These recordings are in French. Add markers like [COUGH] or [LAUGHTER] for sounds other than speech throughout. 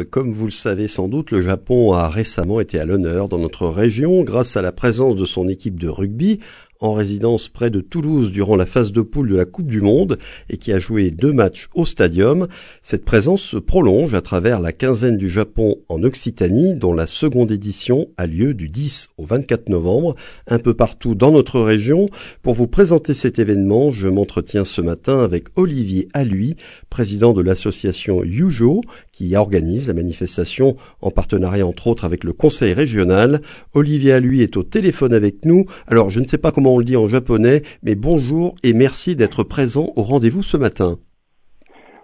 Euh, comme vous le savez sans doute, le Japon a récemment été à l'honneur dans notre région grâce à la présence de son équipe de rugby en résidence près de Toulouse durant la phase de poule de la Coupe du Monde et qui a joué deux matchs au stadium. Cette présence se prolonge à travers la quinzaine du Japon en Occitanie dont la seconde édition a lieu du 10 au 24 novembre un peu partout dans notre région. Pour vous présenter cet événement, je m'entretiens ce matin avec Olivier Alluy, président de l'association Yujo qui organise la manifestation en partenariat entre autres avec le conseil régional. Olivier Alluy est au téléphone avec nous. Alors je ne sais pas comment on le dit en japonais, mais bonjour et merci d'être présent au rendez-vous ce matin.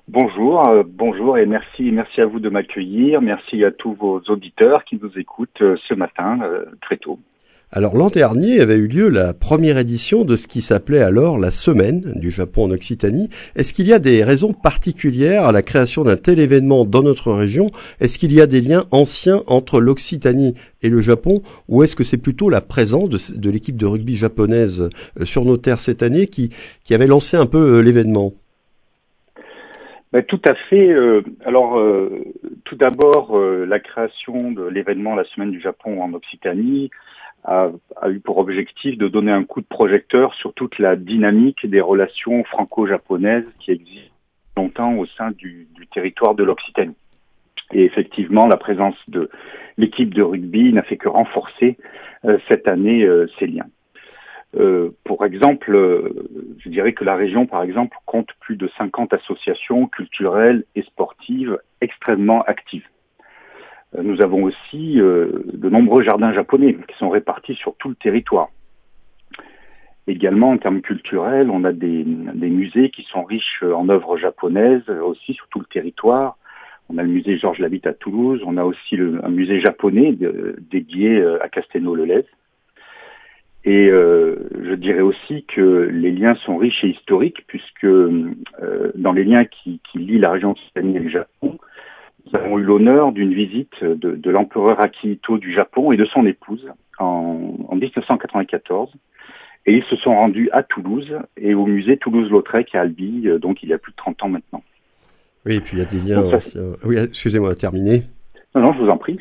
Bonjour, euh, bonjour et merci, merci à vous de m'accueillir. Merci à tous vos auditeurs qui nous écoutent euh, ce matin euh, très tôt. Alors l'an dernier avait eu lieu la première édition de ce qui s'appelait alors la Semaine du Japon en Occitanie. Est-ce qu'il y a des raisons particulières à la création d'un tel événement dans notre région? Est-ce qu'il y a des liens anciens entre l'Occitanie et le Japon? Ou est-ce que c'est plutôt la présence de, l'équipe de rugby japonaise euh, sur nos terres cette année qui, qui avait lancé un peu euh, l'événement? Ben, tout à fait. Euh, alors, tout d'abord, la création de l'événement La Semaine du Japon en Occitanie a, eu pour objectif de donner un coup de projecteur sur toute la dynamique des relations franco-japonaises qui existent longtemps au sein du, territoire de l'Occitanie. Et effectivement, la présence de l'équipe de rugby n'a fait que renforcer euh, cette année euh, ces liens. Euh, pour exemple, je dirais que la région, par exemple, compte plus de 50 associations culturelles et sportives extrêmement actives. Euh, nous avons aussi euh, de nombreux jardins japonais qui sont répartis sur tout le territoire. Également, en termes culturels, on a des, musées qui sont riches en œuvres japonaises aussi sur tout le territoire. On a le musée Georges Labitte à Toulouse, on a aussi un musée japonais dédié euh, à Castelnau-le-Lez. Et je dirais aussi que les liens sont riches et historiques, puisque dans les liens qui, qui lient la région Occitanie et le Japon, nous avons eu l'honneur d'une visite de, l'empereur Akihito du Japon et de son épouse en, 1994. Et ils se sont rendus à Toulouse et au musée Toulouse-Lautrec à Albi, euh, donc il y a plus de 30 ans maintenant. Oui, et puis il y a des liens. Oui, excusez-moi, terminé. Non, je vous en prie.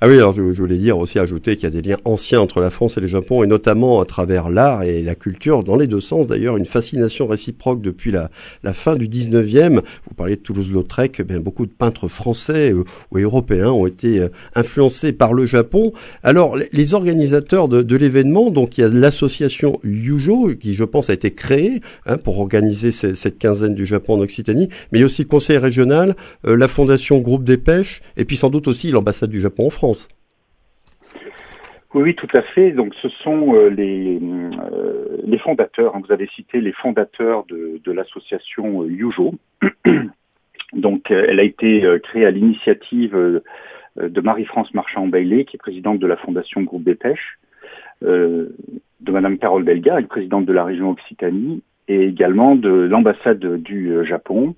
Ah oui, alors je, voulais dire aussi ajouter qu'il y a des liens anciens entre la France et le Japon, et notamment à travers l'art et la culture, dans les deux sens d'ailleurs, une fascination réciproque depuis la, fin du 19e. Vous parlez de Toulouse-Lautrec, eh bien beaucoup de peintres français ou, européens ont été euh, influencés par le Japon. Alors, les, organisateurs de, de l'événement, donc il y a l'association Yujo, qui je pense a été créée hein, pour organiser cette quinzaine du Japon en Occitanie, mais il y a aussi le conseil régional, euh, la fondation Groupe des Pêches, et puis sans doute aussi l'ambassade du Japon en France. Oui, tout à fait. Donc, ce sont euh, les, euh, les fondateurs. Hein. vous avez cité les fondateurs de, l'association euh, Yujo. [CLEARS THROAT] Donc, elle a été créée à l'initiative de Marie-France Marchand-Bailey, qui est présidente de la Fondation Groupe des Pêches, de Madame Carole Delga, présidente de la région Occitanie, et également de l'ambassade du Japon.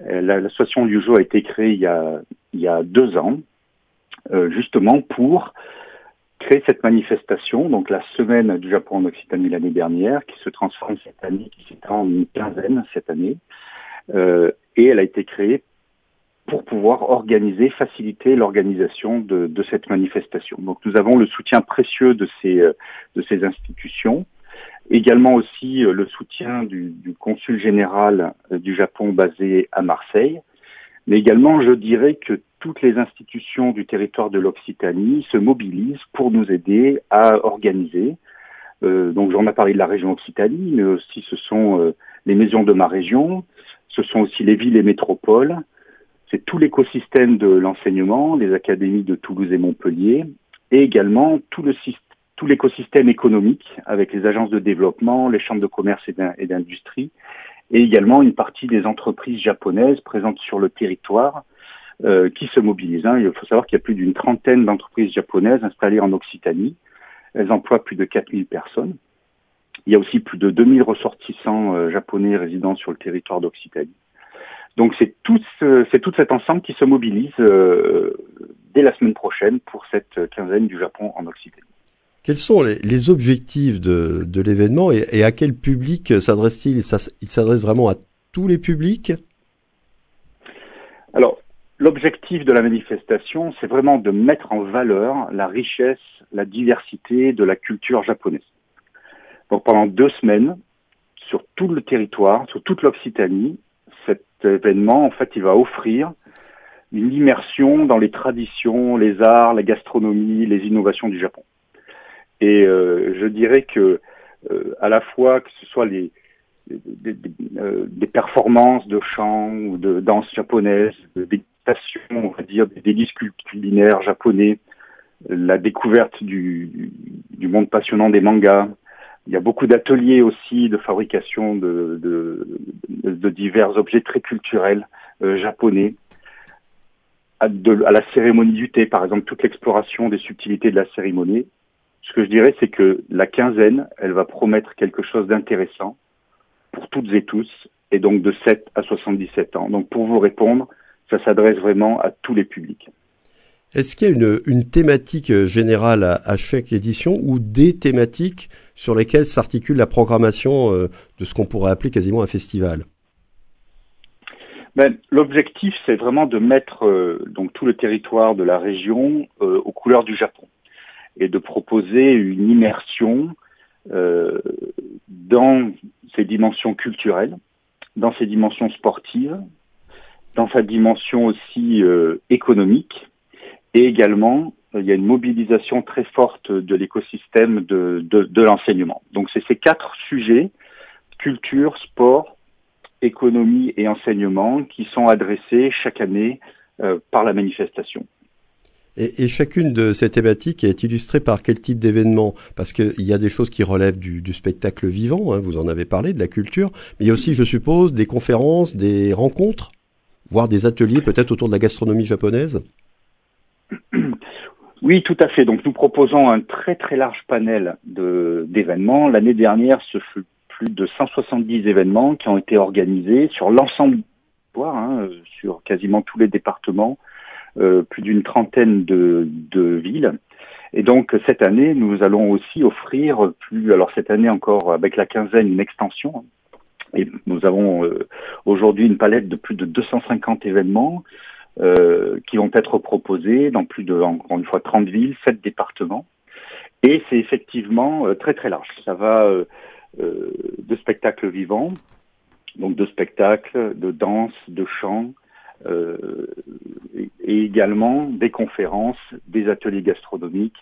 L'association Yujo a été créée il y a, il y a deux ans, euh, justement pour créer cette manifestation, donc la semaine du Japon en Occitanie l'année dernière, qui se transforme cette année, qui s'étend en une quinzaine cette année, euh, et elle a été créée pour pouvoir organiser, faciliter l'organisation de, de, cette manifestation. Donc nous avons le soutien précieux de ces, euh, de ces institutions, également aussi le soutien du, du consul général du Japon basé à Marseille, mais également je dirais que toutes les institutions du territoire de l'Occitanie se mobilisent pour nous aider à organiser. Euh, donc j'en ai parlé de la région Occitanie, mais aussi ce sont euh, les maisons de ma région, ce sont aussi les villes et métropoles, c'est tout l'écosystème de l'enseignement, les académies de Toulouse et Montpellier, et également tout le tout l'écosystème économique avec les agences de développement, les chambres de commerce et d'industrie, et également une partie des entreprises japonaises présentes sur le territoire euh, qui se mobilisent. Hein. Il faut savoir qu'il y a plus d'une trentaine d'entreprises japonaises installées en Occitanie. Elles emploient plus de 4000 personnes. Il y a aussi plus de 2000 ressortissants euh, japonais résidant sur le territoire d'Occitanie. Donc c'est tout, c'est tout cet ensemble qui se mobilise euh, dès la semaine prochaine pour cette quinzaine du Japon en Occitanie. Quels sont les, objectifs de, l'événement et, et, à quel public s'adresse-t-il? Il s'adresse vraiment à tous les publics? Alors, L'objectif de la manifestation, c'est vraiment de mettre en valeur la richesse, la diversité de la culture japonaise. Donc pendant deux semaines, sur tout le territoire, sur toute l'Occitanie, cet événement, en fait, il va offrir une immersion dans les traditions, les arts, la gastronomie, les innovations du Japon. Et euh, je dirais que euh, à la fois que ce soit les des, euh, des, performances de chant ou de danse japonaise, des on va dire, des délices culinaires japonais, la découverte du, du, monde passionnant des mangas. Il y a beaucoup d'ateliers aussi de fabrication de, de, de, divers objets très culturels japonais à, la cérémonie du thé, par exemple, toute l'exploration des subtilités de la cérémonie. Ce que je dirais, c'est que la quinzaine, elle va promettre quelque chose d'intéressant pour toutes et tous, et donc de 7 à 77 ans. Donc pour vous répondre, ça s'adresse vraiment à tous les publics. Est-ce qu'il y a une, une thématique générale à, à, chaque édition ou des thématiques sur lesquelles s'articule la programmation euh, de ce qu'on pourrait appeler quasiment un festival? Ben, L'objectif, c'est vraiment de mettre euh, donc tout le territoire de la région euh, aux couleurs du Japon et de proposer une immersion euh, dans ses dimensions culturelles, dans ses dimensions sportives, dans sa dimension aussi euh, économique, et également il y a une mobilisation très forte de l'écosystème de, de, de l'enseignement. Donc c'est ces quatre sujets, culture, sport, économie et enseignement qui sont adressés chaque année euh, par la manifestation. Et, chacune de ces thématiques est illustrée par quel type d'événement? Parce qu'il y a des choses qui relèvent du, spectacle vivant, hein, vous en avez parlé, de la culture, mais il y a aussi, je suppose, des conférences, des rencontres, voire des ateliers peut-être autour de la gastronomie japonaise? Oui, tout à fait. Donc nous proposons un très très large panel d'événements. L'année dernière, ce fut plus de 170 événements qui ont été organisés sur l'ensemble hein, sur quasiment tous les départements, plus d'une trentaine de, villes. Et donc cette année, nous allons aussi offrir plus, alors cette année encore avec la quinzaine, une extension. Et nous avons euh, aujourd'hui une palette de plus de 250 événements euh, qui vont être proposés dans plus de, encore une fois, 30 villes, 7 départements. Et c'est effectivement euh, très très large. Ça va euh, euh, de spectacles vivants, donc de spectacles, de danse, de chant, euh, et, également des conférences, des ateliers gastronomiques,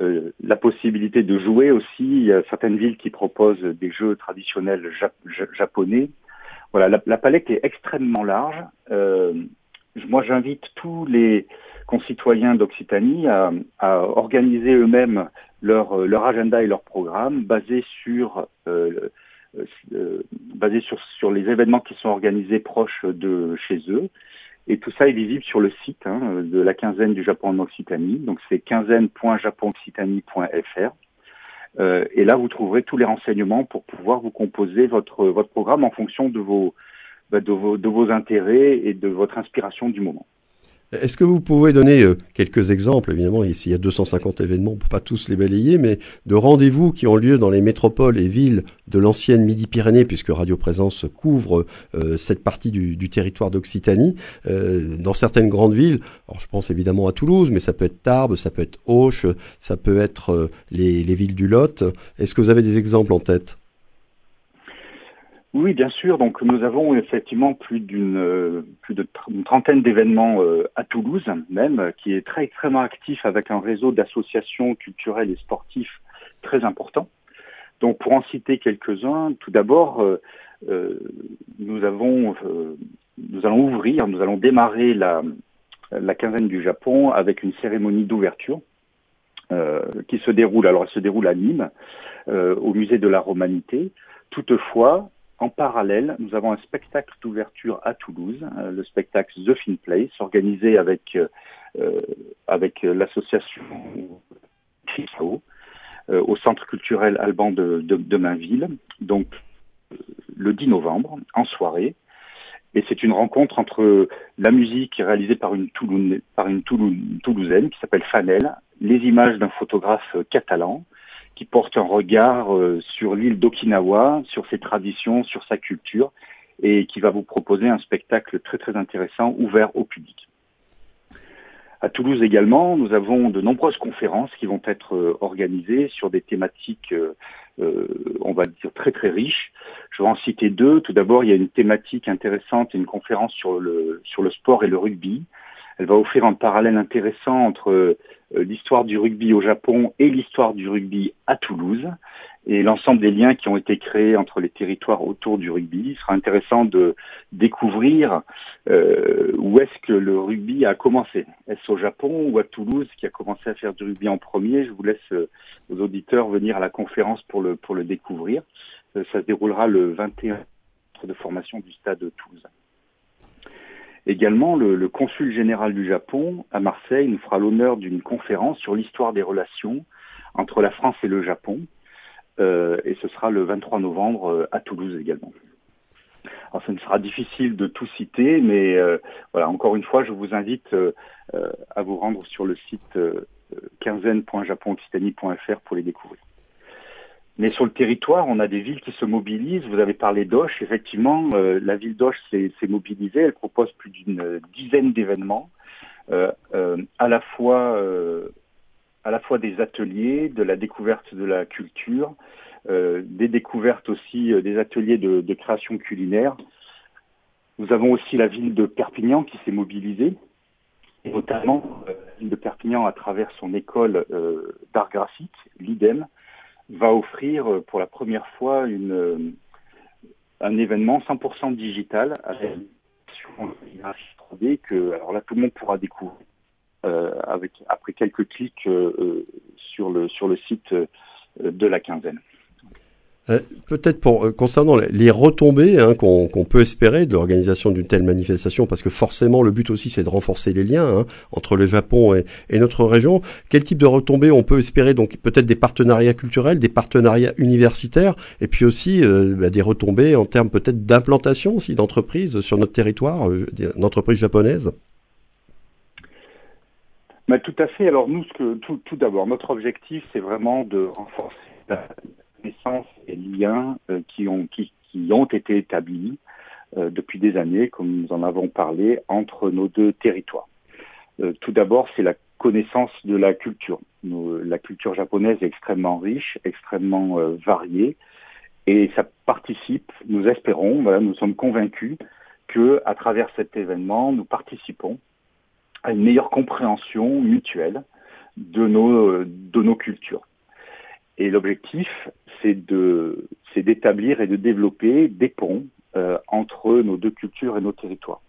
euh, la possibilité de jouer aussi. Il y a certaines villes qui proposent des jeux traditionnels japonais. Voilà, la, la, palette est extrêmement large. Euh, moi, j'invite tous les concitoyens d'Occitanie à, à, organiser eux-mêmes leur, leur agenda et leur programme basé sur euh, euh, basé sur, sur les événements qui sont organisés proches de chez eux. Et tout ça est visible sur le site hein, de la quinzaine du Japon en Occitanie. Donc c'est quinzaine.japonoccitanie.fr. Euh, et là, vous trouverez tous les renseignements pour pouvoir vous composer votre, votre programme en fonction de vos, bah, de vos, de vos intérêts et de votre inspiration du moment. Est-ce que vous pouvez donner euh, quelques exemples, évidemment, ici il y a 250 événements, on ne peut pas tous les balayer, mais de rendez-vous qui ont lieu dans les métropoles et villes de l'ancienne Midi-Pyrénées, puisque Radio Présence couvre euh, cette partie du, territoire d'Occitanie, euh, dans certaines grandes villes, alors je pense évidemment à Toulouse, mais ça peut être Tarbes, ça peut être Auch, ça peut être les, les villes du Lot. Est-ce que vous avez des exemples en tête? Oui, bien sûr. Donc nous avons effectivement plus d'une euh, plus de trentaine d'événements euh, à Toulouse même, qui est très extrêmement actif avec un réseau d'associations culturelles et sportifs très important. Donc pour en citer quelques-uns, tout d'abord, euh, euh nous avons nous allons ouvrir, nous allons démarrer la la quinzaine du Japon avec une cérémonie d'ouverture qui se déroule. Alors elle se déroule à Nîmes, au musée de la Romanité. Toutefois, en parallèle, nous avons un spectacle d'ouverture à Toulouse, euh, le spectacle The Fin Place, organisé avec, euh, euh avec l'association CRISAO, euh, au Centre culturel Alban de, de, de Mainville, donc le 10 novembre, en soirée. Et c'est une rencontre entre la musique réalisée par une, Toulouse, par une Toulousaine qui s'appelle Fanel, les images d'un photographe catalan, qui porte un regard euh, sur l'île d'Okinawa, sur ses traditions, sur sa culture, et qui va vous proposer un spectacle très très intéressant, ouvert au public. À Toulouse également, nous avons de nombreuses conférences qui vont être euh, organisées sur des thématiques, euh, euh, on va dire, très très riches. Je vais en citer deux. Tout d'abord, il y a une thématique intéressante, une conférence sur le, sur le sport et le rugby. Elle va offrir un parallèle intéressant entre l'histoire du rugby au Japon et l'histoire du rugby à Toulouse et l'ensemble des liens qui ont été créés entre les territoires autour du rugby. Il sera intéressant de découvrir euh, où est-ce que le rugby a commencé. Est-ce au Japon ou à Toulouse qui a commencé à faire du rugby en premier? Je vous laisse euh, aux auditeurs venir à la conférence pour le, pour le découvrir. Euh, ça se déroulera le 21 de formation du stade de Toulouse. Également, le, le, consul général du Japon à Marseille nous fera l'honneur d'une conférence sur l'histoire des relations entre la France et le Japon. Euh, et ce sera le 23 novembre euh, à Toulouse également. Alors, ce ne sera difficile de tout citer, mais euh, voilà, encore une fois, je vous invite euh, à vous rendre sur le site quinzaine.japonoccitanie.fr pour les découvrir. Sur le territoire, on a des villes qui se mobilisent. Vous avez parlé d'Oche. Effectivement, euh, la ville d'Oche s'est mobilisée. Elle propose plus d'une dizaine d'événements, euh, euh, à la fois des ateliers, de la découverte de la culture, des découvertes aussi, des ateliers de, création culinaire. Nous avons aussi la ville de Perpignan qui s'est mobilisée, notamment la ville de Perpignan à travers son école d'art graphique, l'IDEM, va offrir euh, pour la première fois une, euh, un événement 100% digital avec une graphie 3D que alors là tout le monde pourra découvrir euh, avec après quelques clics euh, euh, sur le sur le site de la quinzaine. Euh, Peut-être pour euh, concernant les retombées hein, qu'on qu peut espérer de l'organisation d'une telle manifestation, parce que forcément le but aussi c'est de renforcer les liens hein, entre le Japon et, et, notre région. Quel type de retombées on peut espérer Donc peut-être des partenariats culturels, des partenariats universitaires, et puis aussi euh, bah, des retombées en termes peut-être d'implantation aussi d'entreprises sur notre territoire, d'entreprises japonaises? Mais tout à fait. Alors nous, ce que, tout, tout d'abord, notre objectif, c'est vraiment de renforcer connaissance et liens euh, qui, ont, qui, qui, ont été établis euh, depuis des années, comme nous en avons parlé, entre nos deux territoires. Euh, tout d'abord, c'est la connaissance de la culture. La culture japonaise est extrêmement riche, extrêmement variée, et ça participe, nous espérons, voilà, nous sommes convaincus que à travers cet événement, nous participons à une meilleure compréhension mutuelle de nos, de nos cultures. Et l'objectif, c'est de, c'est d'établir et de développer des ponts euh, entre nos deux cultures et nos territoires.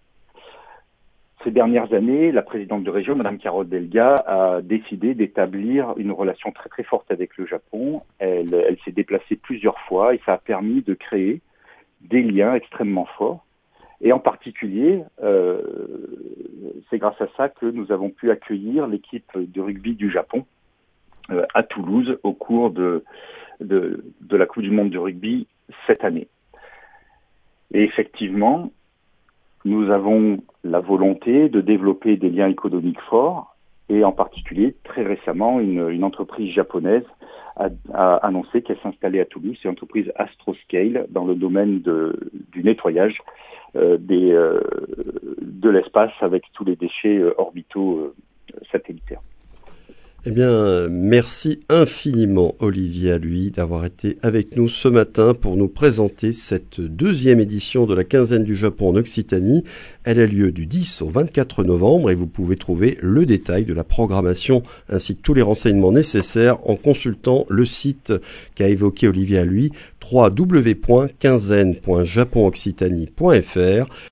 Ces dernières années, la présidente de région, Madame Carole Delga, a décidé d'établir une relation très très forte avec le Japon. Elle, elle s'est déplacée plusieurs fois et ça a permis de créer des liens extrêmement forts et en particulier, euh, c'est grâce à ça que nous avons pu accueillir l'équipe de rugby du Japon à Toulouse au cours de, la Coupe du Monde de rugby cette année. Et effectivement, nous avons la volonté de développer des liens économiques forts et en particulier, très récemment, une, entreprise japonaise a, annoncé qu'elle s'installait à Toulouse. C'est l'entreprise Astroscale dans le domaine du nettoyage euh, euh, de l'espace avec tous les déchets euh, orbitaux satellitaires. Eh bien, merci infiniment, Olivier, à lui, d'avoir été avec nous ce matin pour nous présenter cette deuxième édition de la quinzaine du Japon en Occitanie. Elle a lieu du 10 au 24 novembre et vous pouvez trouver le détail de la programmation ainsi que tous les renseignements nécessaires en consultant le site qu'a évoqué Olivier à lui, www.quinzaine.japonoccitanie.fr.